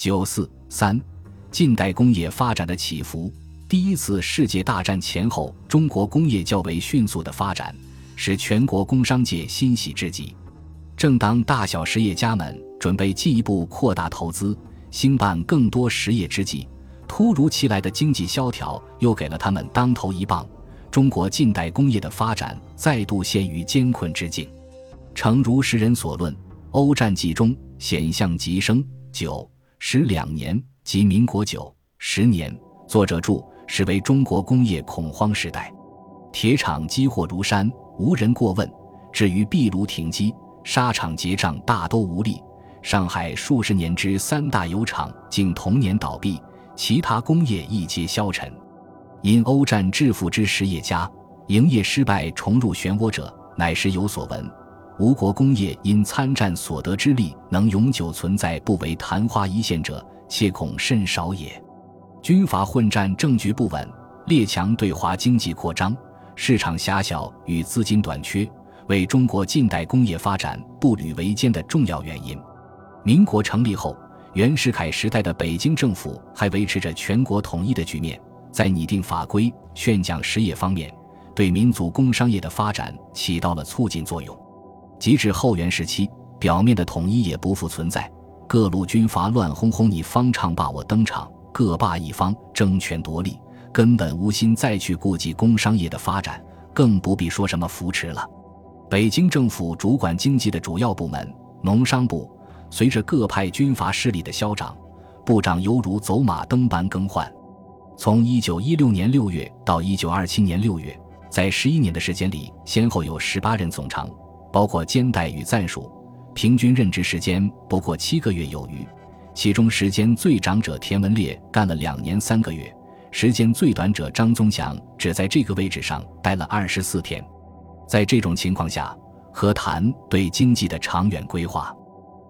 九四三，近代工业发展的起伏。第一次世界大战前后，中国工业较为迅速的发展，使全国工商界欣喜至极。正当大小实业家们准备进一步扩大投资、兴办更多实业之际，突如其来的经济萧条又给了他们当头一棒。中国近代工业的发展再度陷于艰困之境。诚如时人所论，欧战季中险象急生，九十两年及民国九十年。作者注。是为中国工业恐慌时代，铁厂积货如山，无人过问；至于壁炉停机，纱厂结账大都无力。上海数十年之三大油厂竟同年倒闭，其他工业亦皆消沉。因欧战致富之实业家，营业失败重入漩涡者，乃时有所闻。吴国工业因参战所得之利能永久存在，不为昙花一现者，切恐甚少也。军阀混战，政局不稳，列强对华经济扩张，市场狭小与资金短缺，为中国近代工业发展步履维艰的重要原因。民国成立后，袁世凯时代的北京政府还维持着全国统一的局面，在拟定法规、宣讲实业方面，对民族工商业的发展起到了促进作用。及至后元时期，表面的统一也不复存在，各路军阀乱哄哄你方唱罢我登场。各霸一方争权夺利，根本无心再去顾及工商业的发展，更不必说什么扶持了。北京政府主管经济的主要部门农商部，随着各派军阀势力的消长，部长犹如走马灯般更换。从一九一六年六月到一九二七年六月，在十一年的时间里，先后有十八任总长，包括兼代与暂署，平均任职时间不过七个月有余。其中时间最长者田文烈干了两年三个月，时间最短者张宗祥只在这个位置上待了二十四天。在这种情况下，何谈对经济的长远规划？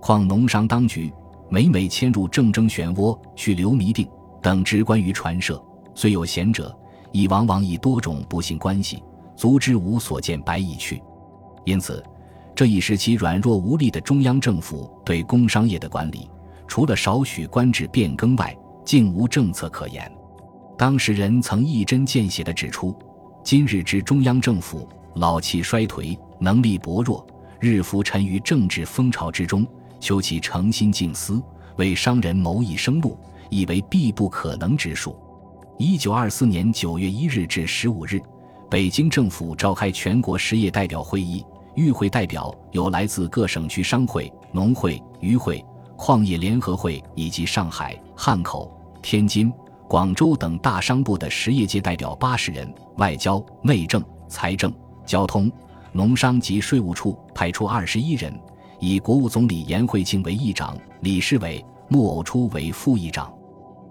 况农商当局每每迁入政争漩涡，去留迷定等职关于传社，虽有贤者，亦往往以多种不幸关系，足之无所见白易去。因此，这一时期软弱无力的中央政府对工商业的管理。除了少许官制变更外，竟无政策可言。当事人曾一针见血地指出：今日之中央政府老气衰颓，能力薄弱，日浮沉于政治风潮之中，求其诚心静思，为商人谋一生路，以为必不可能之数。一九二四年九月一日至十五日，北京政府召开全国实业代表会议，与会代表有来自各省区商会、农会、渔会。矿业联合会以及上海、汉口、天津、广州等大商部的实业界代表八十人，外交、内政、财政、交通、农商及税务处派出二十一人，以国务总理颜惠庆为议长，理事委木偶初为副议长。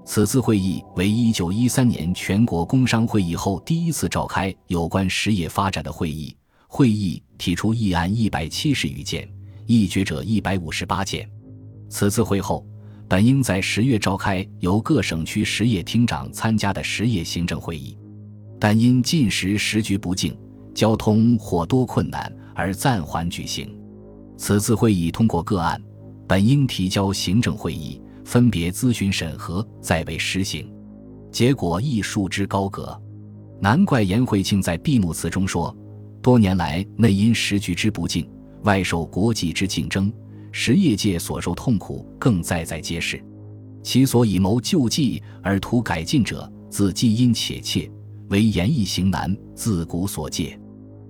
此次会议为一九一三年全国工商会议后第一次召开有关实业发展的会议。会议提出议案一百七十余件，议决者一百五十八件。此次会后，本应在十月召开由各省区实业厅长参加的实业行政会议，但因近时时局不静，交通或多困难而暂缓举行。此次会议通过个案，本应提交行政会议分别咨询审核，再为实行。结果亦束之高阁。难怪颜惠庆在闭幕词中说：“多年来内因时局之不静，外受国际之竞争。”实业界所受痛苦更在在皆是，其所以谋救济而图改进者，自既因且切，为言易行难，自古所戒。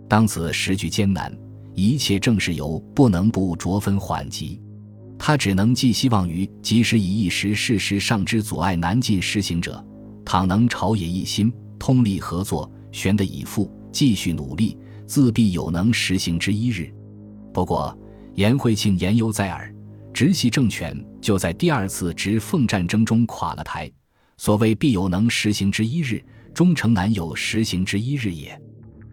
当此时局艰难，一切正是由不能不着分缓急。他只能寄希望于即使以一时事实上之阻碍难尽实行者，倘能朝野一心，通力合作，悬得以赴，继续努力，自必有能实行之一日。不过。颜惠庆言犹在耳，直系政权就在第二次直奉战争中垮了台。所谓必有能实行之一日，终成难有实行之一日也。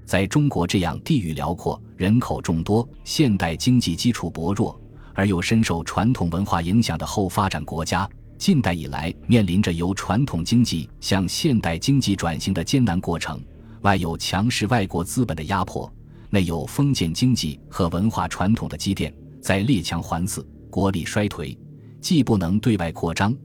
在中国这样地域辽阔、人口众多、现代经济基础薄弱而又深受传统文化影响的后发展国家，近代以来面临着由传统经济向现代经济转型的艰难过程，外有强势外国资本的压迫。内有封建经济和文化传统的积淀，在列强环伺、国力衰颓、既不能对外扩张，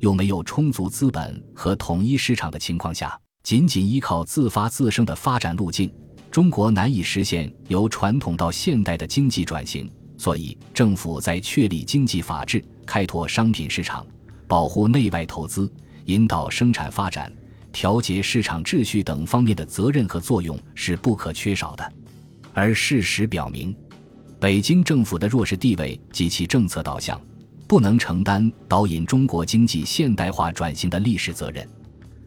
又没有充足资本和统一市场的情况下，仅仅依靠自发自生的发展路径，中国难以实现由传统到现代的经济转型。所以，政府在确立经济法治、开拓商品市场、保护内外投资、引导生产发展、调节市场秩序等方面的责任和作用是不可缺少的。而事实表明，北京政府的弱势地位及其政策导向，不能承担导引中国经济现代化转型的历史责任。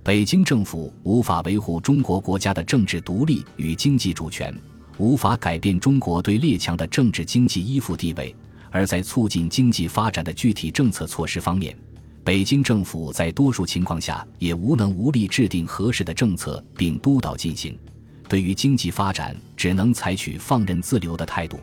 北京政府无法维护中国国家的政治独立与经济主权。无法改变中国对列强的政治经济依附地位，而在促进经济发展的具体政策措施方面，北京政府在多数情况下也无能无力制定合适的政策并督导进行。对于经济发展，只能采取放任自流的态度。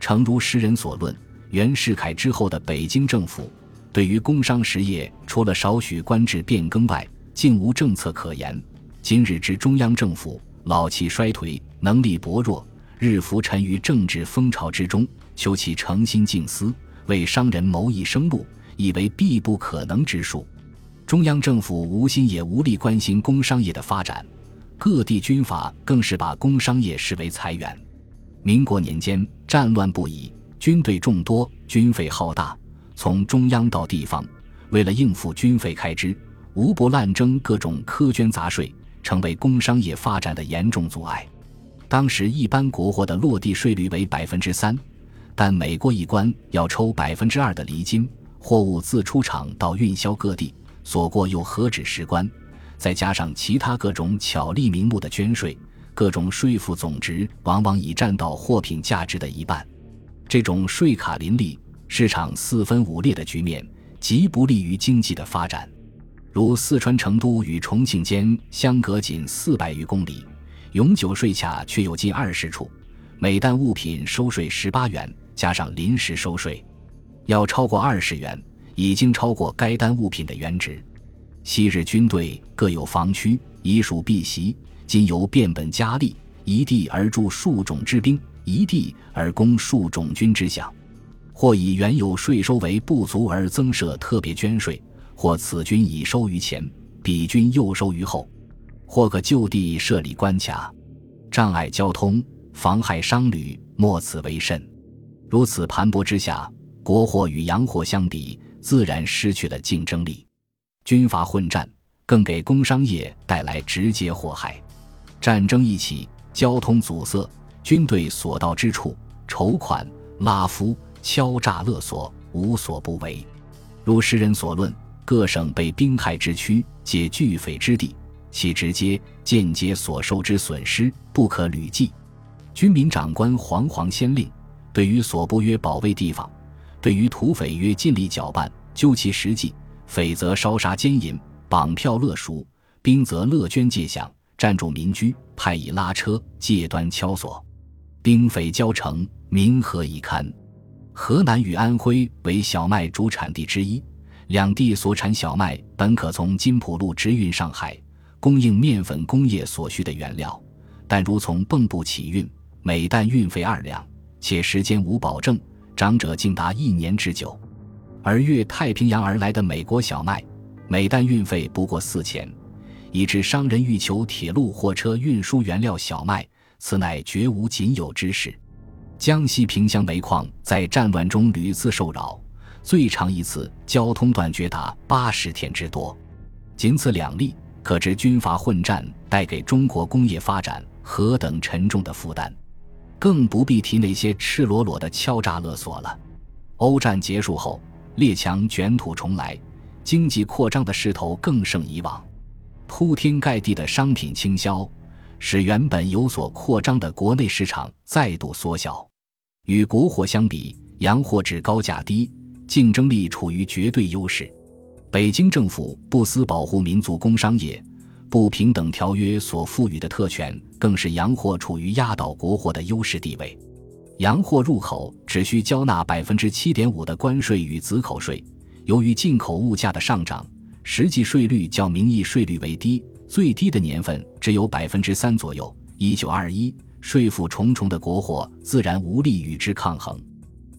诚如诗人所论，袁世凯之后的北京政府，对于工商实业除了少许官制变更外，竟无政策可言。今日之中央政府。老气衰颓，能力薄弱，日浮沉于政治风潮之中。求其诚心静思，为商人谋一生路，以为必不可能之数。中央政府无心也无力关心工商业的发展，各地军阀更是把工商业视为财源。民国年间，战乱不已，军队众多，军费浩大，从中央到地方，为了应付军费开支，无不滥征各种苛捐杂税。成为工商业发展的严重阻碍。当时一般国货的落地税率为百分之三，但每过一关要抽百分之二的厘金。货物自出厂到运销各地，所过又何止十关？再加上其他各种巧立名目的捐税，各种税负总值往往已占到货品价值的一半。这种税卡林立、市场四分五裂的局面，极不利于经济的发展。如四川成都与重庆间相隔仅四百余公里，永久税卡却有近二十处，每担物品收税十八元，加上临时收税，要超过二十元，已经超过该单物品的原值。昔日军队各有防区，以属避袭，今由变本加厉，一地而驻数种之兵，一地而攻数种军之饷，或以原有税收为不足而增设特别捐税。或此军已收于前，彼军又收于后；或可就地设立关卡，障碍交通，妨害商旅，莫此为甚。如此盘剥之下，国货与洋货相比，自然失去了竞争力。军阀混战，更给工商业带来直接祸害。战争一起，交通阻塞，军队所到之处，筹款、拉夫、敲诈勒索，无所不为。如诗人所论。各省被兵害之区，皆巨匪之地，其直接、间接所受之损失不可履计。军民长官惶惶先令，对于所部约保卫地方，对于土匪约尽力搅拌，究其实际，匪则烧杀奸淫，绑票勒赎；兵则乐捐借饷，占住民居，派以拉车，借端敲锁。兵匪交城，民何以堪？河南与安徽为小麦主产地之一。两地所产小麦本可从金浦路直运上海，供应面粉工业所需的原料，但如从蚌埠起运，每担运费二两，且时间无保证，长者竟达一年之久。而越太平洋而来的美国小麦，每担运费不过四钱，以致商人欲求铁路货车运输原料小麦，此乃绝无仅有之事。江西萍乡煤矿在战乱中屡次受扰。最长一次交通断绝达八十天之多，仅此两例，可知军阀混战带给中国工业发展何等沉重的负担。更不必提那些赤裸裸的敲诈勒索了。欧战结束后，列强卷土重来，经济扩张的势头更胜以往，铺天盖地的商品倾销，使原本有所扩张的国内市场再度缩小。与国货相比，洋货质高价低。竞争力处于绝对优势，北京政府不思保护民族工商业，不平等条约所赋予的特权，更是洋货处于压倒国货的优势地位。洋货入口只需交纳百分之七点五的关税与子口税，由于进口物价的上涨，实际税率较名义税率为低，最低的年份只有百分之三左右。一九二一，税负重重的国货自然无力与之抗衡。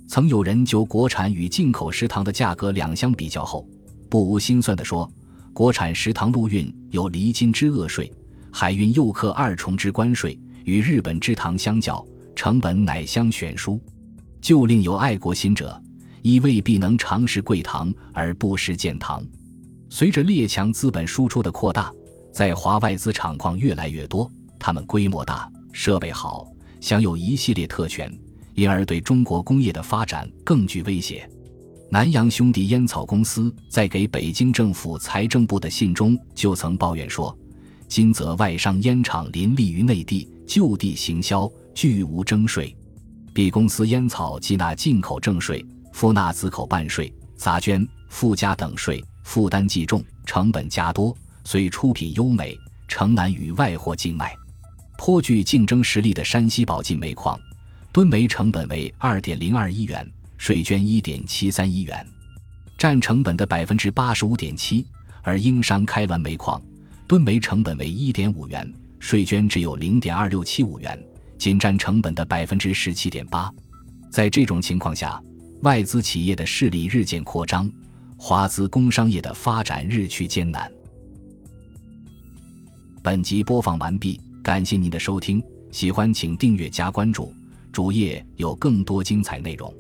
曾有人就国产与进口食堂的价格两相比较后，不无心酸地说：“国产食堂陆运有离金之恶税，海运又课二重之关税，与日本之糖相较，成本乃相悬殊。就令有爱国心者，亦未必能尝食贵糖而不食贱糖。”随着列强资本输出的扩大，在华外资厂矿越来越多，他们规模大，设备好，享有一系列特权。因而对中国工业的发展更具威胁。南洋兄弟烟草公司在给北京政府财政部的信中就曾抱怨说：“今则外商烟厂林立于内地，就地行销，俱无征税。B 公司烟草既纳进口正税，复纳自口半税、杂捐、附加等税，负担既重，成本加多，虽出品优美，诚难与外货竞卖。颇具竞争实力的山西宝晋煤矿。”吨煤成本为二点零二亿元，税捐一点七三亿元，占成本的百分之八十五点七。而英商开滦煤矿，吨煤成本为一点五元，税捐只有零点二六七五元，仅占成本的百分之十七点八。在这种情况下，外资企业的势力日渐扩张，华资工商业的发展日趋艰难。本集播放完毕，感谢您的收听，喜欢请订阅加关注。主页有更多精彩内容。